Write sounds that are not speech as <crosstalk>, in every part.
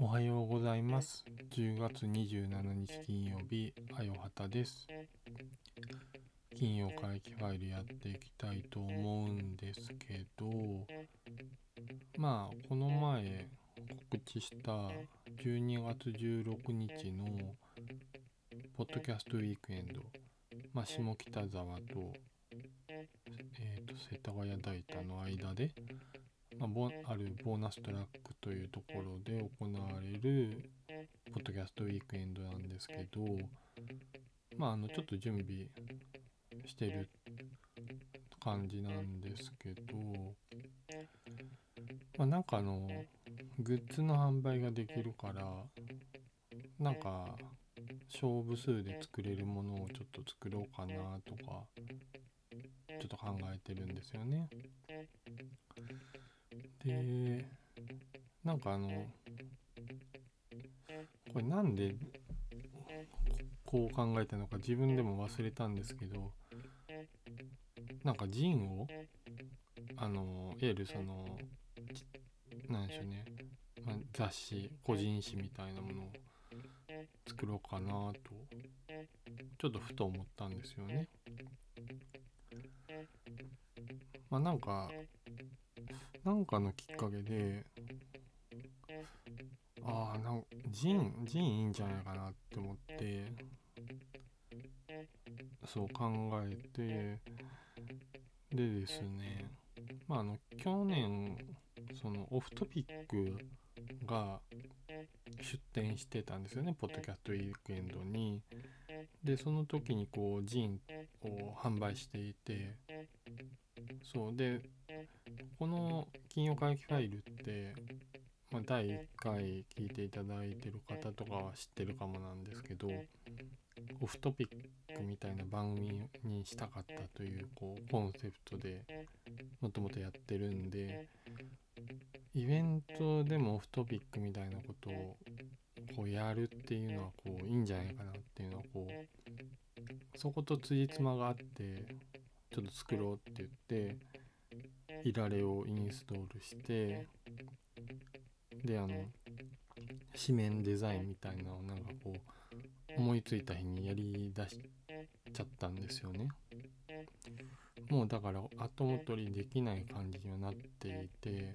おはようございます。10月27日金曜日、あよはたです。金曜回帰ファイルやっていきたいと思うんですけど、まあ、この前告知した12月16日のポッドキャストウィークエンド、まあ、下北沢と,、えー、と世田谷大田の間で、まあ、ボあるボーナストラックというところで行われるポッドキャストウィークエンドなんですけど、まあ、あのちょっと準備してる感じなんですけど、まあ、なんかあのグッズの販売ができるからなんか勝負数で作れるものをちょっと作ろうかなとかちょっと考えてるんですよね。でなんかあのこれなんでこう考えたのか自分でも忘れたんですけどなんかジンをあのいわゆるそのなんでしょうね、まあ、雑誌個人誌みたいなものを作ろうかなとちょっとふと思ったんですよね。まあなんかなんかのきっかけでああなんジンジンいいんじゃないかなって思ってそう考えてでですねまああの去年そのオフトピックが出展してたんですよねポッドキャストウィークエンドに。でその時にこうジンを販売していて。そうでこの金曜回帰ファイルって、まあ、第1回聞いていただいてる方とかは知ってるかもなんですけどオフトピックみたいな番組にしたかったというこうコンセプトでもともとやってるんでイベントでもオフトピックみたいなことをこうやるっていうのはこういいんじゃないかなっていうのはこうそこと辻褄があってちょっと作ろうって言っていられをインストールしてであの紙面デザインみたいなのをなんかこう思いついた日にやりだしちゃったんですよね。もうだから後戻りできない感じにはなっていて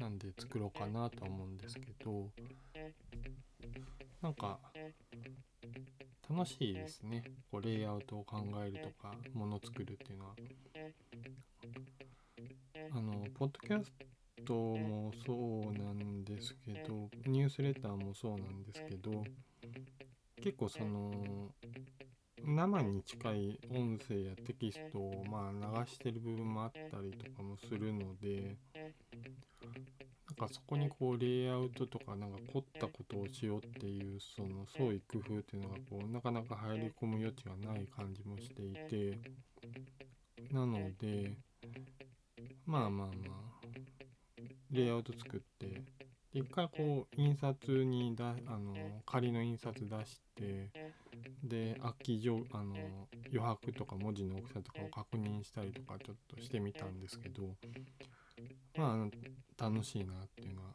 なんで作ろうかなと思うんですけどなんか楽しいですね。こうレイアウトを考えるとかもの作るっていうのは。あのポッドキャストもそうなんですけどニュースレターもそうなんですけど結構その生に近い音声やテキストをまあ流してる部分もあったりとかもするのでかそこにこうレイアウトとかなんか凝ったことをしようっていうその創意工夫っていうのがこうなかなか入り込む余地がない感じもしていてなのでまあまあまあレイアウト作って一回こう印刷にだあの仮の印刷出してで空き上あの余白とか文字の大きさとかを確認したりとかちょっとしてみたんですけどまあ楽しいなっていうのは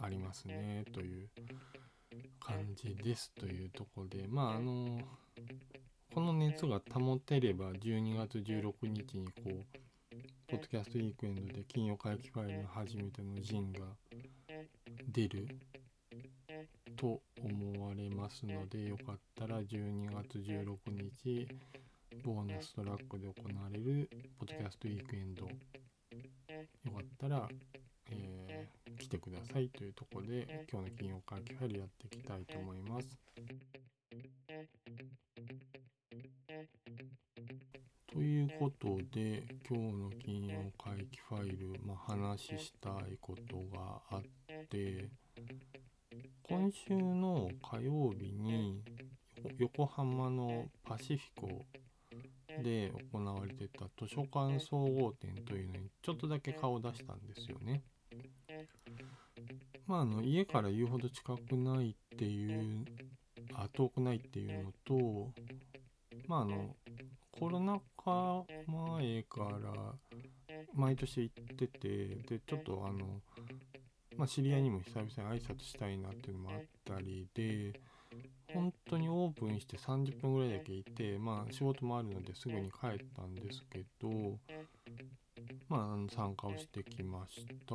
ありますねという感じですというとこでまああのこの熱が保てれば12月16日にこうポッドキャストウィークエンドで金曜回帰ファイルの初めてのジンが出ると思われますのでよかったら12月16日ボーナストラックで行われるポッドキャストウィークエンドたら、えー来てくださいというところで今日の金曜回帰ファイルやっていきたいと思います。ということで今日の金曜回帰ファイル、まあ、話したいことがあって今週の火曜日に横浜のパシフィコで行われてた図書館総合展というのにちょっとだけ顔を出したんですよね。まあ、あの家から言うほど近くないっていうあ遠くないっていうのとまああのコロナ禍前から毎年行っててでちょっとあの、まあ、知り合いにも久々に挨拶したいなっていうのもあったりで本当にオープンして30分ぐらいだけいてまあ仕事もあるのですぐに帰ったんですけどまあ参加をしてきました。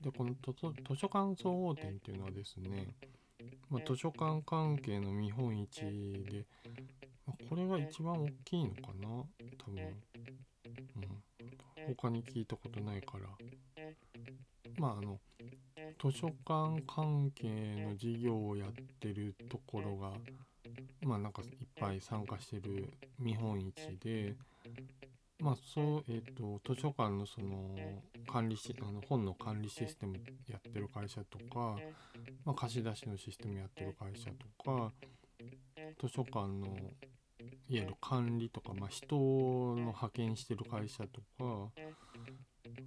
でこの図書館総合展っていうのはですね、まあ、図書館関係の見本市で、まあ、これが一番大きいのかな多分、うん、他に聞いたことないから。まああの図書館関係の事業をやってるところがまあなんかいっぱい参加してる見本市でまあそうえっ、ー、と図書館のその管理しあの本の管理システムやってる会社とか、まあ、貸し出しのシステムやってる会社とか図書館のいわゆる管理とか、まあ、人の派遣してる会社とか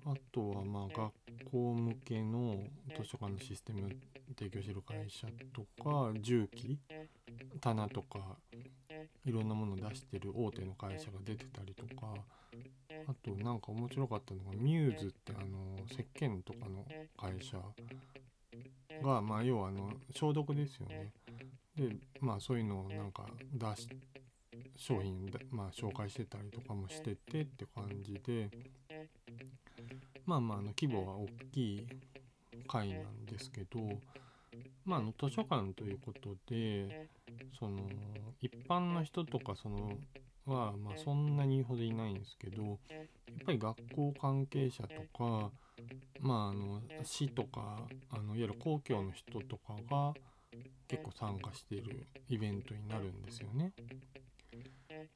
あとはまあ学校向けの図書館のシステム提供してる会社とか重機棚とかいろんなものを出してる大手の会社が出てたりとかあとなんか面白かったのがミューズってあの石鹸とかの会社がまあ要はあの消毒ですよね。でまあそういうのをなんか出し商品まあ紹介してたりとかもしててって感じでまあまああの規模は大きい会なんですけどまあ、あの図書館ということでその一般の人とかそのは、まあ、そんなに言うほどいないんですけどやっぱり学校関係者とか、まあ、あの市とかあのいわゆる公共の人とかが結構参加しているイベントになるんですよね。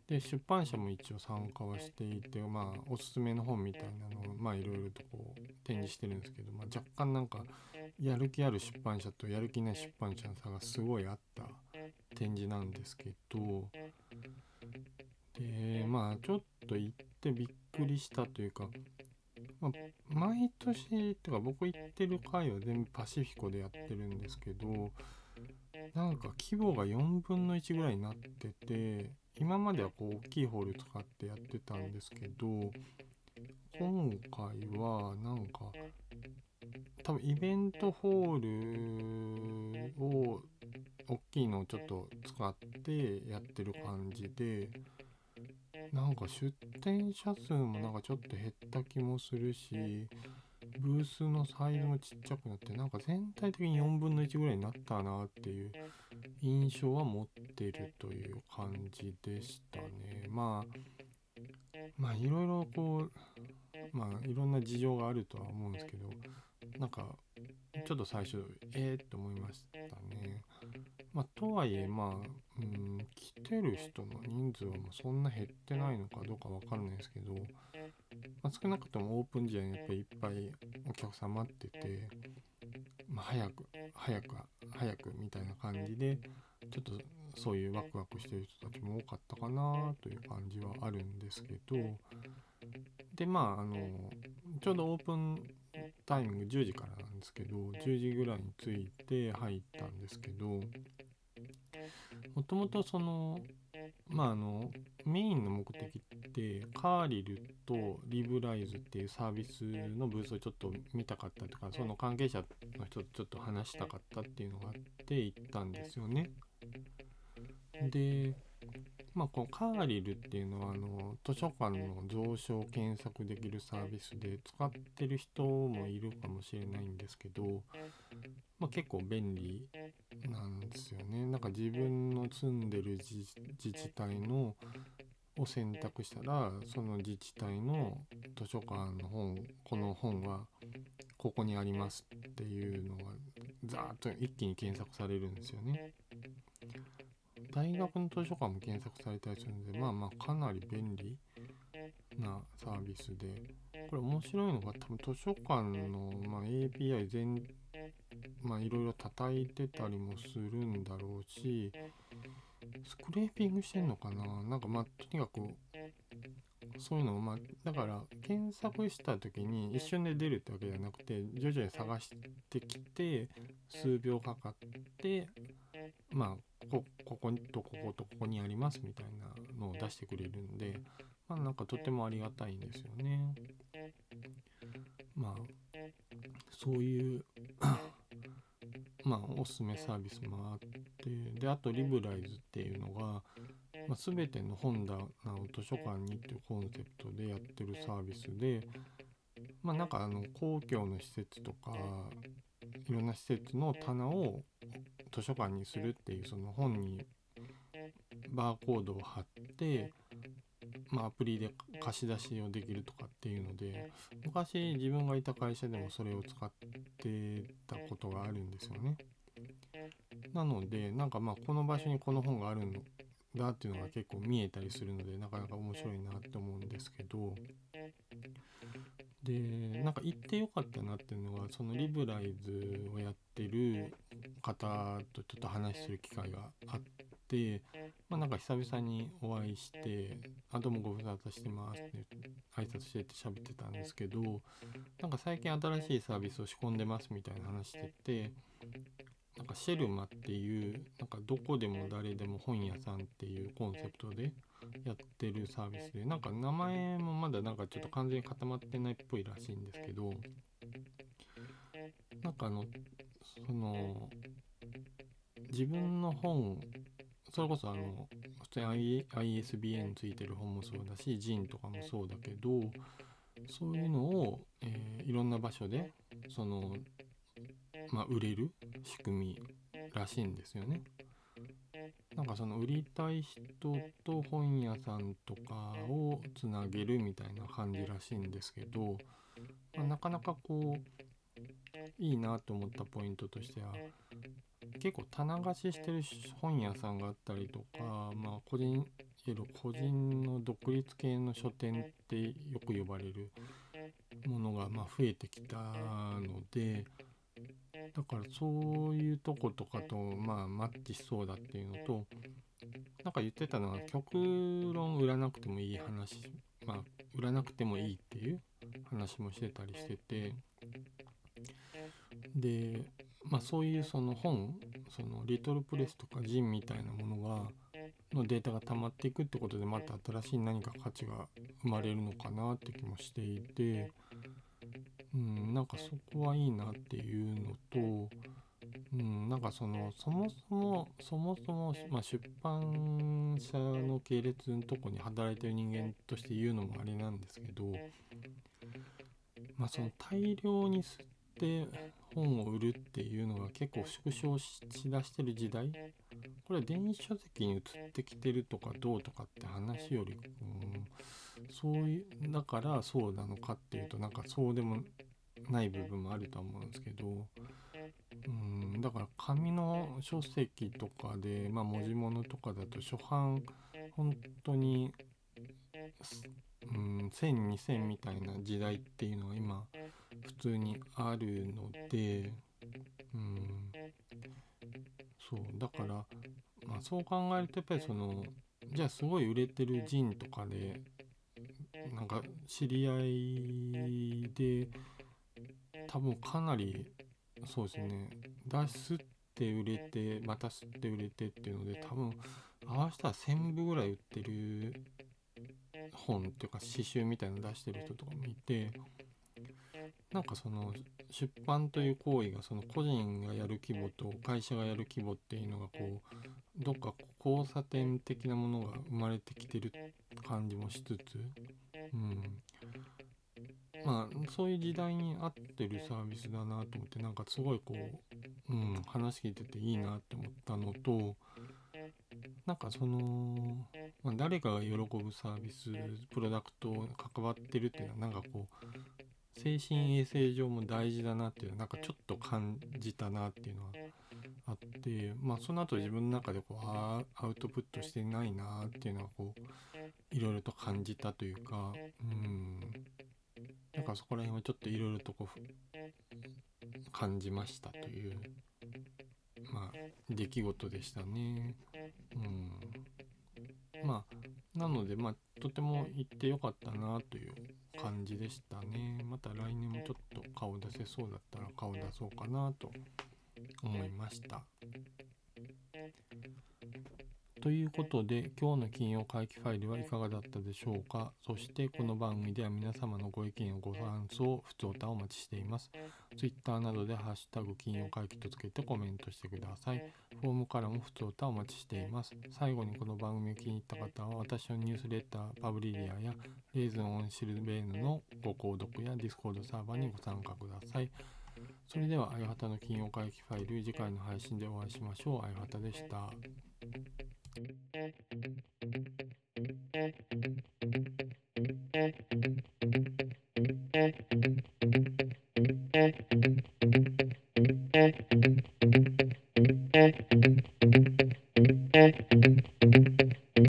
で出版社も一応参加はしていて、まあ、おすすめの本みたいなのをまあいろいろとこう展示してるんですけど、まあ、若干なんかやる気ある出版社とやる気ない出版社の差がすごいあった展示なんですけどでまあちょっと行ってびっくりしたというか、まあ、毎年とか僕行ってる回は全部パシフィコでやってるんですけどなんか規模が4分の1ぐらいになってて今まではこう大きいホール使ってやってたんですけど今回はなんか多分イベントホールを大きいのをちょっと使ってやってる感じでなんか出店者数もなんかちょっと減った気もするしブースのサイズもちっちゃくなってなんか全体的に4分の1ぐらいになったなっていう印象は持ってるという感じでしたね。まあまあいろいろこうまあいろんな事情があるとは思うんですけどなんかちょっと最初ええー、って思いましたね。まあとはいえまあうん来てる人の人数はもうそんな減ってないのかどうかわかんないですけどまあ、少なくともオープン時代にやっぱりいっぱいお客さん待ってて、まあ、早く早く早くみたいな感じでちょっとそういうワクワクしてる人たちも多かったかなという感じはあるんですけどでまああのちょうどオープンタイミング10時からなんですけど10時ぐらいに着いて入ったんですけどもともとそのまああのメインの目的ってカーリルとリブライズっていうサービスのブースをちょっと見たかったとかその関係者の人とちょっと話したかったっていうのがあって行ったんですよね。でまあこのカーリルっていうのはあの図書館の蔵書を検索できるサービスで使ってる人もいるかもしれないんですけど、まあ、結構便利なんですよね。なんか自分の住んでる自治体のを選択したらその自治体の図書館の本この本はここにありますっていうのがザーッと一気に検索されるんですよね。大学の図書館も検索されたりするのでまあまあかなり便利なサービスでこれ面白いのが多分図書館の、ま、API 全まあいろいろ叩いてたりもするんだろうしスクレーピングしてんのかな？なんかまあとにかくそういうのをまあだから検索した時に一瞬で出るってわけじゃなくて徐々に探してきて数秒かかってまあここことこことここにありますみたいなのを出してくれるんでまあなんかとてもありがたいんですよね。まあそういう <coughs> まあおすすめサービスもあってであとリブライズっていうのが、まあ、全ての本棚を図書館にっていうコンセプトでやってるサービスでまあなんかあの公共の施設とかいろんな施設の棚を図書館にするっていうその本にバーコードを貼ってまあ、アプリで貸し出しをできるとかっていうので昔自分がいた会社でもそれを使ってたことがあるんですよね。なのでなんかまあこの場所にこの本があるんだっていうのが結構見えたりするのでなかなか面白いなって思うんですけど。でなんか行ってよかったなっていうのがそのリブライズをやってる方とちょっと話する機会があって、まあ、なんか久々にお会いして「あどうもご無沙汰してます」って挨拶してて喋ってたんですけどなんか最近新しいサービスを仕込んでますみたいな話しててかシェルマっていうなんかどこでも誰でも本屋さんっていうコンセプトでやってるサービスでなんか名前もまだなんかちょっと完全に固まってないっぽいらしいんですけどなんかあのその自分の本それこそあの普通に ISBN ついてる本もそうだし JIN とかもそうだけどそういうのを、えー、いろんな場所でそのまあ売れる仕組みらしいんですよね。なんかその売りたい人と本屋さんとかをつなげるみたいな感じらしいんですけど、まあ、なかなかこういいなと思ったポイントとしては結構棚貸ししてる本屋さんがあったりとか、まあ、個人いわゆる個人の独立系の書店ってよく呼ばれるものがま増えてきたのでだからそういうとことかとまあマッチしそうだっていうのとなんか言ってたのは極論売らなくてもいい話まあ売らなくてもいいっていう話もしてたりしててでまあそういうその本そのリトルプレスとかジンみたいなものがのデータが溜まっていくってことでまた新しい何か価値が生まれるのかなって気もしていてうん、なんかそこはいいなっていうのと、うん、なんかそのそもそもそもそも、まあ、出版社の系列のとこに働いてる人間として言うのもあれなんですけど、まあ、その大量に吸って本を売るっていうのが結構縮小しだしてる時代これは電子書籍に移ってきてるとかどうとかって話より、うんそういうだからそうなのかっていうとなんかそうでもない部分もあると思うんですけどうんだから紙の書籍とかで、まあ、文字物とかだと初版本当に、うん、10002000みたいな時代っていうのは今普通にあるのでうんそうだから、まあ、そう考えるとやっぱりそのじゃあすごい売れてるジンとかでなんか知り合いで多分かなりそうですね出すって売れてまた吸って売れてっていうので多分合わせたら1000部ぐらい売ってる本っていうか詩集みたいなの出してる人とかもいてなんかその出版という行為がその個人がやる規模と会社がやる規模っていうのがこうどっか交差点的なものが生まれてきてる感じもしつつ、うん、まあそういう時代に合ってるサービスだなと思ってなんかすごいこう、うん、話聞いてていいなって思ったのとなんかその、まあ、誰かが喜ぶサービスプロダクト関わってるっていうのはなんかこう精神衛生上も大事だなっていうのはなんかちょっと感じたなっていうのはあってまあその後自分の中でこうアウトプットしてないなっていうのはこういろいろと感じたというかうん。なんかそこら辺はちょっといろいろとこう感じましたというまあ出来事でしたね。うん。まあなのでまあとても行ってよかったなという感じでしたね。また来年もちょっと顔出せそうだったら顔出そうかなと思いました。ということで今日の金曜回帰ファイルはいかがだったでしょうか？そしてこの番組では皆様のご意見ご感想、ふつおたお待ちしています。Twitter などでハッシュタグ金曜回帰とつけてコメントしてください。フォームからもふつおたお待ちしています。最後にこの番組を気に入った方は私のニュースレター、パブリリアやレーズンオンシルベーヌのご購読やディスコードサーバーにご参加ください。それでは、あやはたの金曜回帰ファイル、次回の配信でお会いしましょう。あやはたでした。